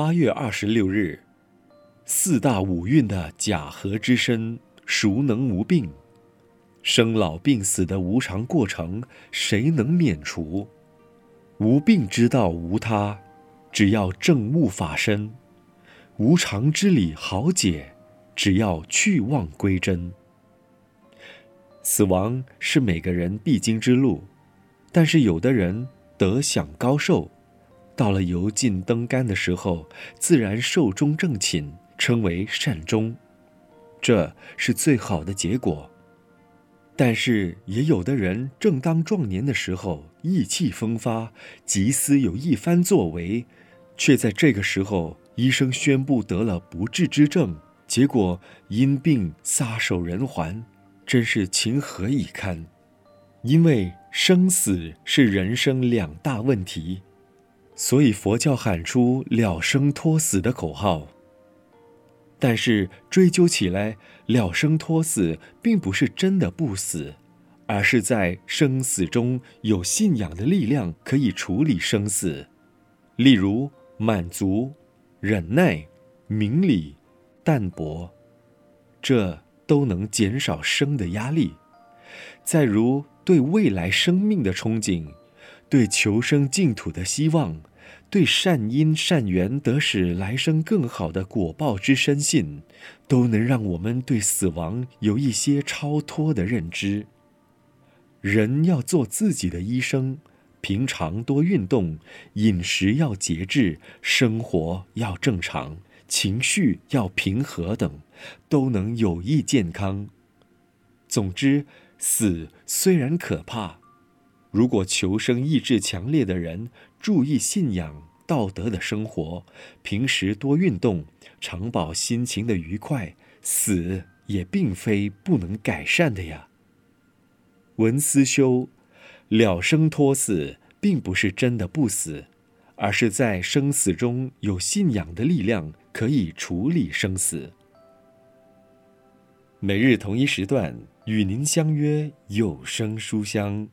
八月二十六日，四大五蕴的假合之身，孰能无病？生老病死的无常过程，谁能免除？无病之道无他，只要证悟法身；无常之理好解，只要去妄归真。死亡是每个人必经之路，但是有的人得享高寿。到了油尽灯干的时候，自然寿终正寝，称为善终，这是最好的结果。但是也有的人正当壮年的时候，意气风发，急思有一番作为，却在这个时候，医生宣布得了不治之症，结果因病撒手人寰，真是情何以堪！因为生死是人生两大问题。所以佛教喊出“了生脱死”的口号。但是追究起来，“了生脱死”并不是真的不死，而是在生死中有信仰的力量可以处理生死，例如满足、忍耐、明理、淡泊，这都能减少生的压力。再如对未来生命的憧憬。对求生净土的希望，对善因善缘得使来生更好的果报之深信，都能让我们对死亡有一些超脱的认知。人要做自己的医生，平常多运动，饮食要节制，生活要正常，情绪要平和等，都能有益健康。总之，死虽然可怕。如果求生意志强烈的人注意信仰道德的生活，平时多运动，常保心情的愉快，死也并非不能改善的呀。文思修，了生脱死，并不是真的不死，而是在生死中有信仰的力量，可以处理生死。每日同一时段与您相约有声书香。